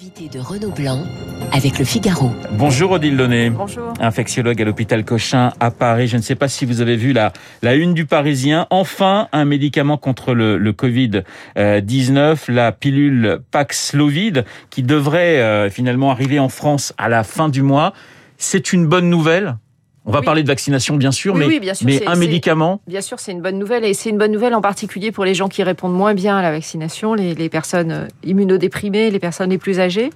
Invité de Renaud Blanc avec le Figaro. Bonjour Odile Launay. Bonjour. Infectiologue à l'hôpital Cochin à Paris. Je ne sais pas si vous avez vu la, la une du Parisien. Enfin, un médicament contre le, le Covid-19, la pilule Paxlovid, qui devrait euh, finalement arriver en France à la fin du mois. C'est une bonne nouvelle? On va Oui. parler de vaccination bien sûr, Oui, mais, oui, bien sûr, mais c'est- un médicament, Bien sûr, c'est une bonne nouvelle et c'est une bonne nouvelle en particulier pour les gens qui répondent moins bien à la vaccination, les, les personnes euh, immunodéprimées, les personnes les plus âgées,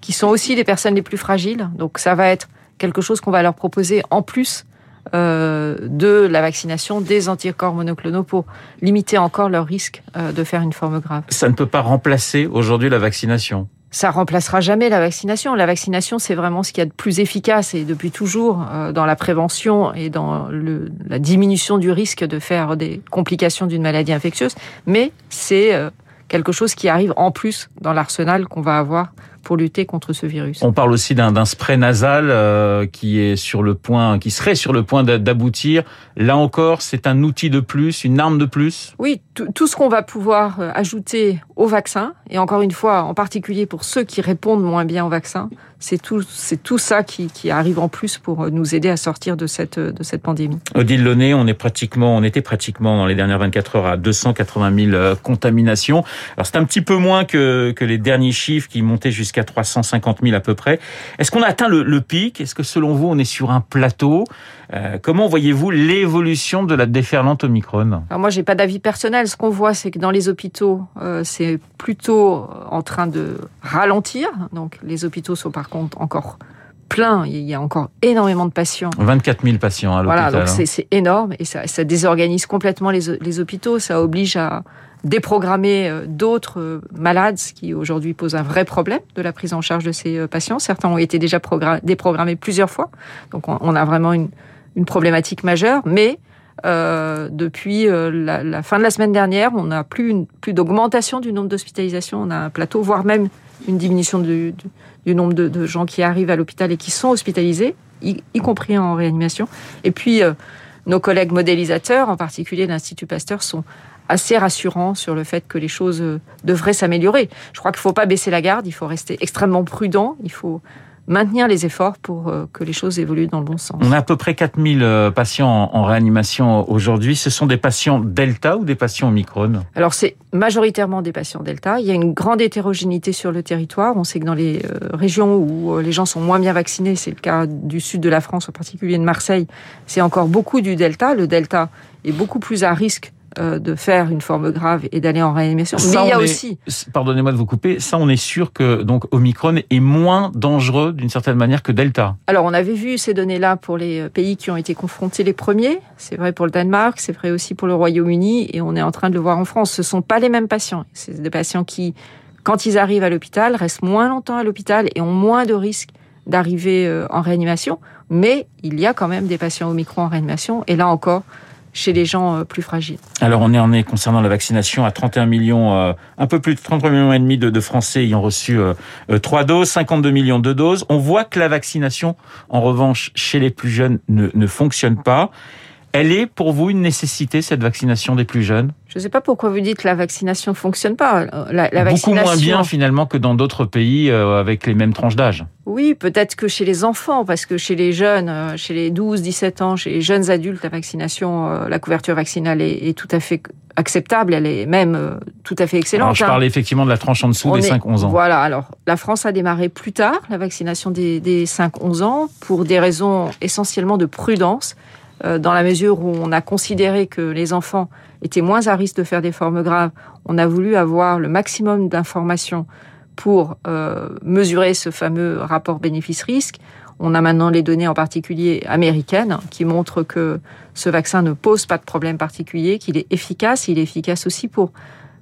qui sont aussi les personnes les plus fragiles. Donc ça va être quelque chose qu'on va leur proposer en plus euh, de la vaccination des anticorps monoclonaux pour limiter encore leur risque euh, de faire une forme grave. ça ne peut pas remplacer aujourd'hui la vaccination. Ça remplacera jamais la vaccination. La vaccination, c'est vraiment ce qu'il y a de plus efficace et depuis toujours euh, dans la prévention et dans le, la diminution du risque de faire des complications d'une maladie infectieuse. Mais c'est euh, quelque chose qui arrive en plus dans l'arsenal qu'on va avoir pour lutter contre ce virus. On parle aussi d'un spray nasal euh, qui est sur le point, qui serait sur le point d'a- d'aboutir. Là encore, c'est un outil de plus, une arme de plus? Oui, tout tout ce qu'on va pouvoir euh, ajouter au vaccin, et encore une fois, en particulier pour ceux qui répondent moins bien au vaccin, c'est tout, c'est tout ça qui, qui arrive en plus pour euh, nous aider à sortir de cette, de cette pandémie. Odile Launay, on est pratiquement, on était pratiquement dans les dernières 24 heures à 280 000 euh, contaminations. Alors c'est un petit peu moins que, que les derniers chiffres qui montaient jusqu'à 350 000 à peu près. Est-ce qu'on a atteint le, le pic? Est-ce que selon vous on est sur un plateau? Euh, Comment voyez-vous l'évolution de la déferlante Omicron Alors moi, j'ai pas d'avis personnel. Ce qu'on voit, c'est que dans les hôpitaux, euh, c'est plutôt en train de ralentir. Donc les hôpitaux sont par contre encore pleins. Il y a encore énormément de patients. 24 000 patients à l'hôpital. Voilà, donc hein. c'est énorme et ça, ça désorganise complètement les, les hôpitaux. Ça oblige à déprogrammer euh, d'autres malades, ce qui aujourd'hui pose un vrai problème de la prise en charge de ces patients. Certains ont été déjà progra- déprogrammés plusieurs fois, donc on, on a vraiment une, une problématique majeure. Mais euh, depuis euh, la, fin de la semaine dernière, on n'a plus, plus d'augmentation du nombre d'hospitalisations. On a un plateau, voire même une diminution du, nombre de, gens qui arrivent à l'hôpital et qui sont hospitalisés, y, compris en réanimation. Et puis, euh, nos collègues modélisateurs, en particulier l'Institut Pasteur, sont assez rassurants sur le fait que les choses devraient s'améliorer. Je crois qu'il ne faut pas baisser la garde, il faut rester extrêmement prudent, il faut maintenir les efforts pour euh, que les choses évoluent dans le bon sens. On a à peu près 4000 euh, patients en, réanimation aujourd'hui. Ce sont des patients Delta ou des patients Omicron? Alors c'est majoritairement des patients Delta. Il y a une grande hétérogénéité sur le territoire. On sait que dans les euh, régions où les gens sont moins bien vaccinés, c'est le cas du sud de la France, en particulier de Marseille, c'est encore beaucoup du Delta. Le Delta est beaucoup plus à risque euh, de faire une forme grave et d'aller en réanimation. Ça, Mais il y a est- aussi Pardonnez-moi de vous couper. Ça, on est sûr que donc Omicron est moins dangereux d'une certaine manière que Delta. Alors, on avait vu ces données-là pour les euh, pays qui ont été confrontés les premiers. C'est vrai pour le Danemark, c'est vrai aussi pour le Royaume-Uni, et on est en train de le voir en France. Ce sont pas les mêmes patients. C'est des patients qui, quand ils arrivent à l'hôpital, restent moins longtemps à l'hôpital et ont moins de risques d'arriver euh, en réanimation. Mais il y a quand même des patients Omicron en réanimation, et là encore, chez les gens euh. Alors, on est en est concernant la vaccination à 31 millions, euh, un peu plus de 33 millions et demi de, Français ayant reçu euh, trois doses, 52 millions de doses. On voit que la vaccination, en revanche, chez les plus jeunes, ne, ne fonctionne pas. Elle est pour vous une nécessité, cette vaccination des plus jeunes? Je ne sais pas pourquoi vous dites que la vaccination fonctionne pas. Euh, La, la Beaucoup moins vaccination- bien finalement que dans d'autres pays euh, avec les mêmes tranches d'âge. Oui, peut-être que chez les enfants, parce que chez les jeunes, euh, chez les 12, 17 ans, chez les jeunes adultes, la vaccination, euh, la couverture vaccinale est, est tout à fait acceptable, elle est même tout à fait excellente. Alors, je hein. parlais effectivement de la tranche en dessous On des est- 5-11 ans. Voilà, alors la France a démarré plus tard la vaccination des, des 5-11 ans pour des raisons essentiellement de prudence, dans la mesure où on a considéré que les enfants étaient moins à risque de faire des formes graves. On a voulu avoir le maximum d'informations pour euh, mesurer ce fameux rapport bénéfice-risque. On a maintenant les données en particulier américaines qui montrent que ce vaccin ne pose pas de problème particulier, qu'il est efficace. Il est efficace aussi pour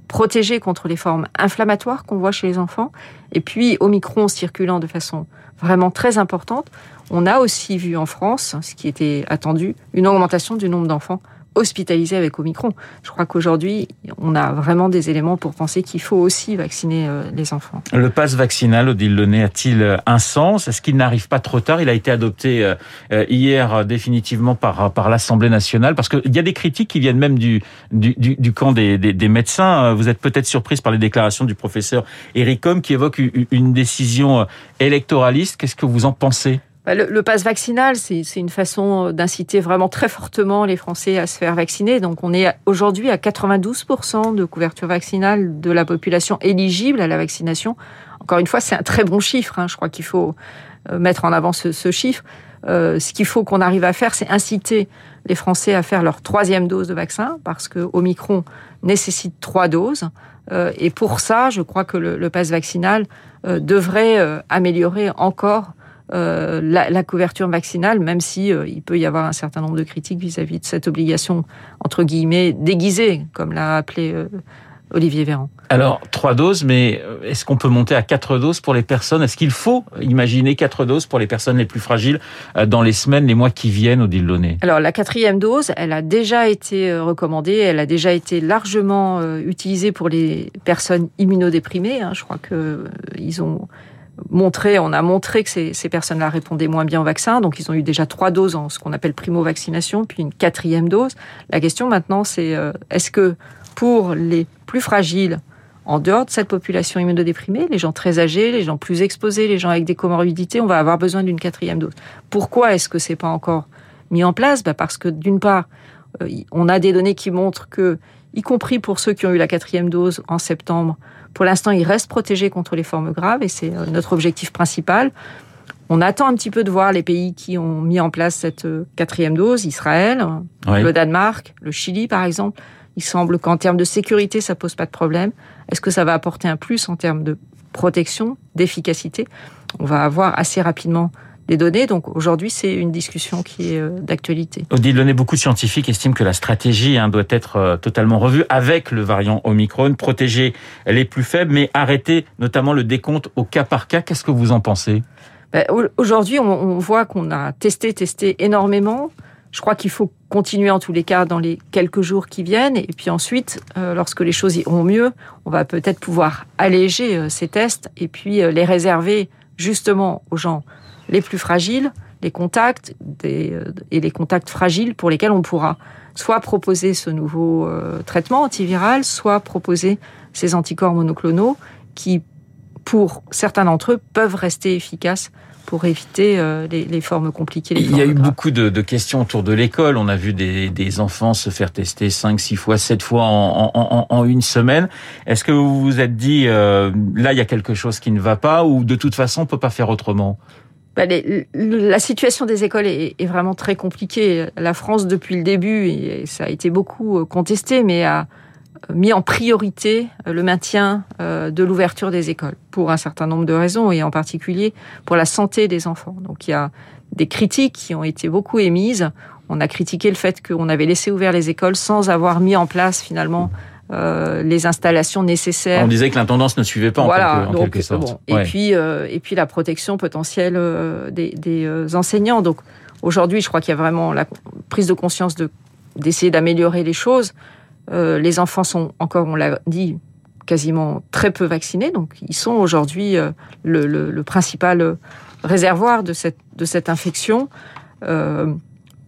protéger contre les formes inflammatoires qu'on voit chez les enfants. Et puis, Omicron circulant de façon vraiment très importante, on a aussi vu en France, ce qui était attendu, une augmentation du nombre d'enfants hospitalisés avec Omicron. Je crois qu'aujourd'hui, on a vraiment des éléments pour penser qu'il faut aussi vacciner euh, les enfants. Le pass vaccinal, Odile Lenné, a-t-il un sens? Est-ce qu'il n'arrive pas trop tard? Il a été adopté euh, hier définitivement par, par l'Assemblée nationale, parce qu'il y a des critiques qui viennent même du, du, camp des, des, des, médecins. Vous êtes peut-être surprise par les déclarations du professeur Eric Homme qui évoque une décision électoraliste. Qu'est-ce que vous en pensez? Le, le pass vaccinal, c'est une façon d'inciter vraiment très fortement les Français à se faire vacciner. Donc on est aujourd'hui à 92% de couverture vaccinale de la population éligible à la vaccination. Encore une fois, c'est un très bon chiffre. Hein. Je crois qu'il faut euh, mettre en avant ce, ce chiffre. Euh, ce qu'il faut qu'on arrive à faire, c'est inciter les Français à faire leur troisième dose de vaccin, parce que Omicron nécessite trois doses. Euh, et pour ça, je crois que le, le pass vaccinal euh, devrait euh, améliorer encore euh, la, la, couverture vaccinale, même si euh, il peut y avoir un certain nombre de critiques vis-à-vis de cette obligation entre guillemets déguisée, comme l'a appelé euh, Olivier Véran. Alors trois doses, mais est-ce qu'on peut monter à quatre doses pour les personnes? Est-ce qu'il faut imaginer quatre doses pour les personnes les plus fragiles dans les semaines, les mois qui viennent, Odile Launay? Alors la quatrième dose, elle a déjà été recommandée, elle a déjà été largement utilisée pour les personnes immunodéprimées. Hein. Je crois que ils ont montré, on a montré que ces, ces personnes-là répondaient moins bien au vaccin. Donc, ils ont eu déjà trois doses en ce qu'on appelle primo-vaccination, puis une quatrième dose. La question maintenant, c'est euh, est-ce que pour les plus fragiles, en dehors de cette population immunodéprimée, les gens très âgés, les gens plus exposés, les gens avec des comorbidités, on va avoir besoin d'une quatrième dose? Pourquoi est-ce que c'est pas encore mis en place? Bah Parce que d'une part, euh, on a des données qui montrent que, y compris pour ceux qui ont eu la quatrième dose en septembre, pour l'instant, ils restent protégés contre les formes graves et c'est euh, notre objectif principal. On attend un petit peu de voir les pays qui ont mis en place cette euh, quatrième dose, Israël, oui. le Danemark, le Chili par exemple. Il semble qu'en termes de sécurité, ça pose pas de problème. Est-ce que ça va apporter un plus en termes de protection, d'efficacité? On va avoir assez rapidement des données. Donc aujourd'hui, c'est une discussion qui est euh, d'actualité. Odile Launay, beaucoup de scientifiques estiment que la stratégie hein, doit être euh, totalement revue avec le variant Omicron, protéger les plus faibles, mais arrêter notamment le décompte au cas par cas. Qu'est-ce que vous en pensez? Ben, Aujourd'hui, on, voit qu'on a testé, testé énormément. Je crois qu'il faut continuer en tous les cas dans les quelques jours qui viennent. Et puis ensuite, euh, lorsque les choses iront mieux, on va peut-être pouvoir alléger ces tests et puis les réserver justement aux gens les plus fragiles, les contacts des, et les contacts fragiles pour lesquels on pourra soit proposer ce nouveau euh, traitement antiviral, soit proposer ces anticorps monoclonaux qui, pour certains d'entre eux, peuvent rester efficaces pour éviter euh, les, les, formes compliquées. Les Il y a eu graves. beaucoup de, de, questions autour de l'école. On a vu des, des, enfants se faire tester 5, 6 fois, 7 fois en, en, en une semaine. Est-ce que vous vous êtes dit, euh, là, il y a quelque chose qui ne va pas ou de toute façon, on peut pas faire autrement? Bah, la situation des écoles est, est, vraiment très compliquée. La France, depuis le début, et ça a été beaucoup euh, contesté, mais a mis en priorité euh, le maintien euh, de l'ouverture des écoles pour un certain nombre de raisons et en particulier pour la santé des enfants. Donc il y a des critiques qui ont été beaucoup émises. On a critiqué le fait qu'on avait laissé ouvert les écoles sans avoir mis en place finalement euh, les installations nécessaires. On disait que l'intendance ne suivait pas voilà, en, quelque, en donc, quelque sorte. Bon. Ouais. Et puis euh, et puis la protection potentielle euh, des, des enseignants. Donc aujourd'hui, je crois qu'il y a vraiment la prise de conscience de d'essayer d'améliorer les choses. Euh, les enfants sont encore, on l'a dit, quasiment très peu vaccinés, donc ils sont aujourd'hui le, le, le, principal réservoir de cette, de cette infection.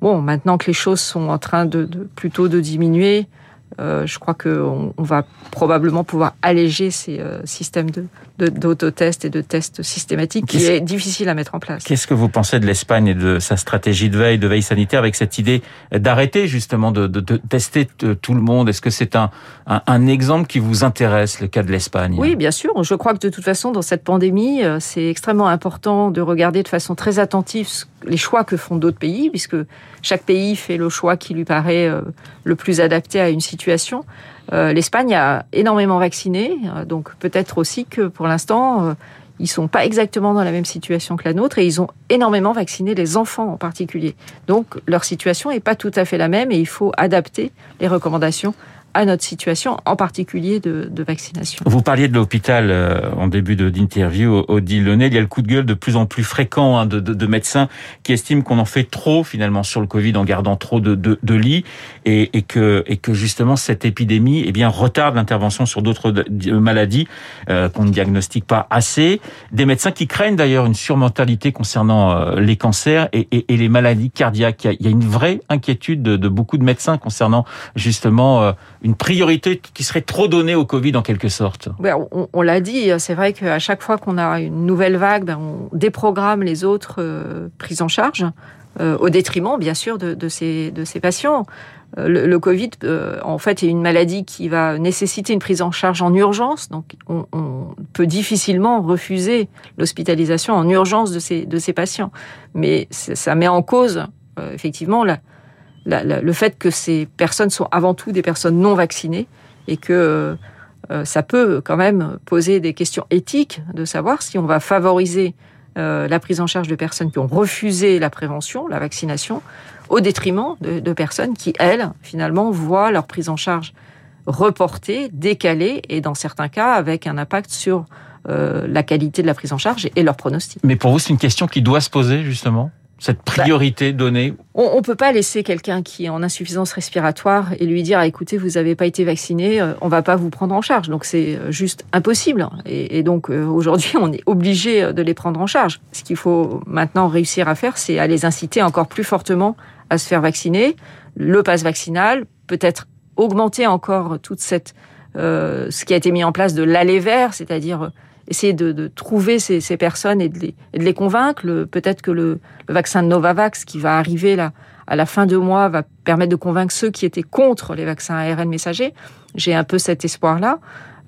Bon, maintenant que les choses sont en train de, de plutôt de diminuer, euh, je crois qu'on on va probablement pouvoir alléger ces euh, systèmes de, d'autotest et de tests systématiques qui est, est difficile à mettre en place. Qu'est-ce que vous pensez de l'Espagne et de sa stratégie de veille, de veille sanitaire, avec cette idée d'arrêter justement de, de, de, tester tout le monde? Est-ce que c'est un, un, un, exemple qui vous intéresse, le cas de l'Espagne? Oui, bien sûr. Je crois que de toute façon, dans cette pandémie, euh, c'est extrêmement important de regarder de façon très attentive les choix que font d'autres pays, puisque chaque pays fait le choix qui lui paraît euh, le plus adapté à une situation. Euh, L'Espagne a énormément vacciné, euh, donc peut-être aussi que pour l'instant, ils sont pas exactement dans la même situation que la nôtre et ils ont énormément vacciné les enfants en particulier. Donc leur situation est pas tout à fait la même et il faut adapter les recommandations à notre situation, en particulier de, vaccination. Vous parliez de l'hôpital euh, en début d'interview, Odile Launay. Il y a le coup de gueule de plus en plus fréquent hein, de, de, de, médecins qui estiment qu'on en fait trop finalement sur le Covid en gardant trop de, lits et, que, et que justement cette épidémie eh bien, retarde l'intervention sur d'autres maladies euh, qu'on ne diagnostique pas assez. Des médecins qui craignent d'ailleurs une surmortalité concernant euh, les cancers et, les maladies cardiaques. Il y a, une vraie inquiétude de, beaucoup de médecins concernant justement une priorité qui serait trop donnée au Covid en quelque sorte. on, on l'a dit, c'est vrai qu'à chaque fois qu'on a une nouvelle vague, ben, on déprogramme les autres euh, prises en charge. Euh, au détriment, bien sûr, de, ces, patients. Euh, le, Covid, en fait, est une maladie qui va nécessiter une prise en charge en urgence. Donc, on, on peut difficilement refuser l'hospitalisation en urgence de ces, de ces patients. Mais ça met en cause, effectivement, la, le fait que ces personnes sont avant tout des personnes non vaccinées et que euh, ça peut quand même poser des questions éthiques de savoir si on va favoriser euh, la prise en charge de personnes qui ont refusé la prévention, la vaccination, au détriment de, personnes qui, elles, finalement, voient leur prise en charge reportée, décalée, et dans certains cas avec un impact sur euh, la qualité de la prise en charge et leur pronostic. Mais pour vous, c'est une question qui doit se poser, justement? Cette priorité bah, donnée On ne peut pas laisser quelqu'un qui est en insuffisance respiratoire et lui dire ah, écoutez, vous n'avez pas été vacciné, euh, on va pas vous prendre en charge. Donc c'est euh, juste impossible. Et, et donc euh, aujourd'hui, on est obligé de les prendre en charge. Ce qu'il faut maintenant réussir à faire, c'est à les inciter encore plus fortement à se faire vacciner. Le passe vaccinal, peut-être augmenter encore toute cette euh, ce qui a été mis en place de l'aller vert, c'est-à-dire essayer de, de trouver ces, ces, personnes et de les, et de les convaincre. Peut-être que le, le, vaccin Novavax qui va arriver là à la fin de mois va permettre de convaincre ceux qui étaient contre les vaccins ARN messagers. J'ai un peu cet espoir-là.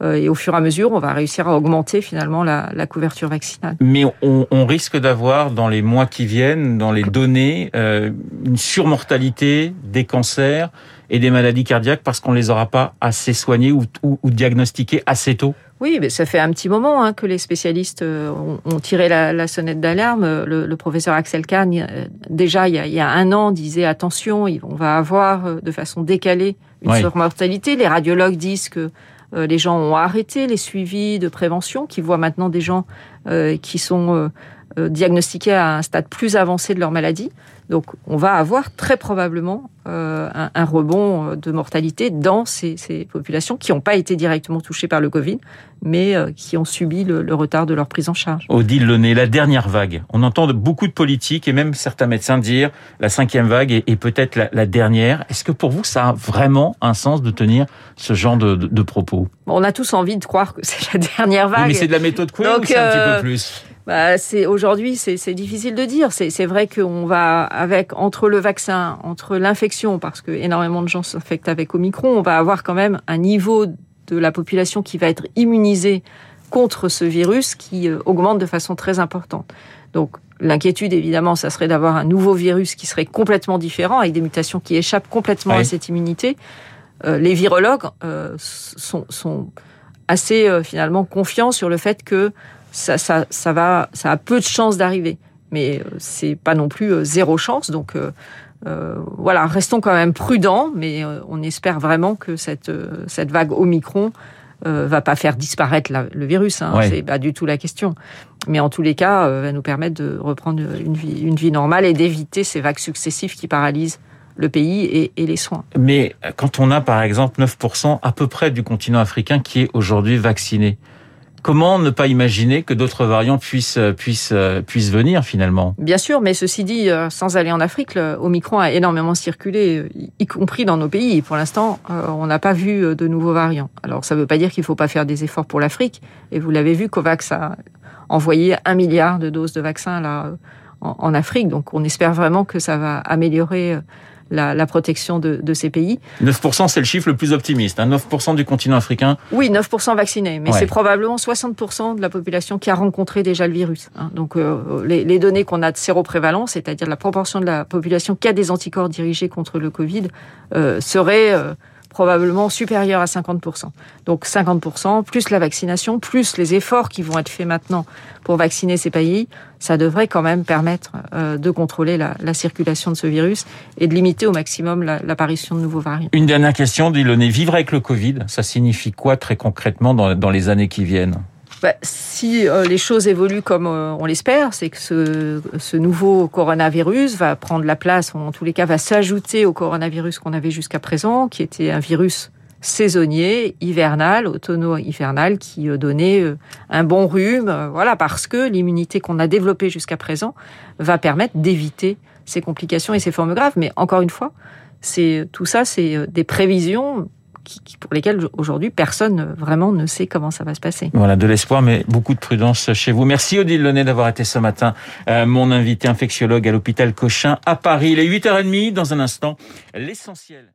Euh, et au fur et à mesure, on va réussir à augmenter finalement la, la couverture vaccinale. Mais on, on risque d'avoir dans les mois qui viennent, dans les données, euh, une surmortalité des cancers et des maladies cardiaques parce qu'on les aura pas assez soignés ou, ou, ou diagnostiqués assez tôt. Oui, mais ça fait un petit moment hein, que les spécialistes euh, ont, ont tiré la, la sonnette d'alarme. Le, le, professeur Axel Kahn, euh, déjà il y, a, il y, a, un an, disait attention, on va avoir euh, de façon décalée une oui. surmortalité. Les radiologues disent que euh, les gens ont arrêté les suivis de prévention, qui voient maintenant des gens euh, qui sont euh, diagnostiqués à un stade plus avancé de leur maladie. Donc on va avoir très probablement euh, un, un, rebond de mortalité dans ces, ces populations qui n'ont pas été directement touchées par le Covid, mais euh, qui ont subi le, le, retard de leur prise en charge. Odile Launay, la dernière vague. On entend de beaucoup de politiques et même certains médecins dire la cinquième vague est, est peut-être la, la, dernière. Est-ce que pour vous ça a vraiment un sens de tenir ce genre de, de, de propos? On a tous envie de croire que c'est la dernière vague. Oui, mais c'est de la méthode Coué ou c'est un petit peu plus bah, c'est aujourd'hui c'est difficile de dire. C'est vrai qu'on va avec entre le vaccin, entre l'infection, parce que énormément de gens s'infectent avec Omicron, on va avoir quand même un niveau de la population qui va être immunisée contre ce virus qui euh, augmente de façon très importante. Donc l'inquiétude évidemment, ça serait d'avoir un nouveau virus qui serait complètement différent avec des mutations qui échappent complètement oui. à cette immunité. Euh, les virologues euh, sont, sont, assez euh, finalement confiants sur le fait que ça, ça, ça, va, ça a peu de chances d'arriver. Mais euh, c'est pas non plus euh, zéro chance. Donc euh, euh, voilà, restons quand même prudents, mais euh, on espère vraiment que cette, euh, cette vague Omicron va pas faire disparaître la, le virus. Hein. Ouais. C'est pas du tout la question. Mais en tous les cas, va nous permettre de reprendre une vie, une vie normale et d'éviter ces vagues successives qui paralysent le pays et, et, les soins. Mais quand on a par exemple 9% à peu près du continent africain qui est aujourd'hui vacciné, Comment ne pas imaginer que d'autres variants puissent, puissent, puissent venir finalement? Bien sûr, mais ceci dit, euh, sans aller en Afrique, le Omicron a énormément circulé, y compris dans nos pays. Pour l'instant, euh, on n'a pas vu de nouveaux variants. Alors ça ne veut pas dire qu'il ne faut pas faire des efforts pour l'Afrique. Et vous l'avez vu, COVAX a envoyé un milliard de doses de vaccins là, en, en Afrique. Donc on espère vraiment que ça va améliorer la, la protection de, de, ces pays. 9%, c'est le chiffre le plus optimiste. Hein 9% du continent africain. Oui, 9% vaccinés, mais ouais. c'est probablement 60% de la population qui a rencontré déjà le virus. Hein. Donc euh, les, les, données qu'on a de séroprévalence, c'est-à-dire la proportion de la population qui a des anticorps dirigés contre le Covid, euh, serait... Euh, probablement supérieur à 50%. Donc 50%, plus la vaccination, plus les efforts qui vont être faits maintenant pour vacciner ces pays, ça devrait quand même permettre euh, de contrôler la, la, circulation de ce virus et de limiter au maximum l'apparition de nouveaux variants. Une dernière question, Diloné. Vivre avec le Covid, ça signifie quoi très concrètement dans les années qui viennent? Bah, si euh, les choses évoluent comme euh, on l'espère, c'est que ce, nouveau coronavirus va prendre la place, en tous les cas va s'ajouter au coronavirus qu'on avait jusqu'à présent, qui était un virus saisonnier, hivernal, automno-hivernal, qui euh, donnait un bon rhume, voilà, parce que l'immunité qu'on a développée jusqu'à présent va permettre d'éviter ces complications et ces formes graves. Mais encore une fois, c'est tout ça, c'est des prévisions pour lesquels aujourd'hui personne vraiment ne sait comment ça va se passer. Voilà, de l'espoir, mais beaucoup de prudence chez vous. Merci Odile Launay d'avoir été ce matin euh, mon invité infectiologue à l'hôpital Cochin à Paris. Il est 8h30 dans un instant. L'essentiel.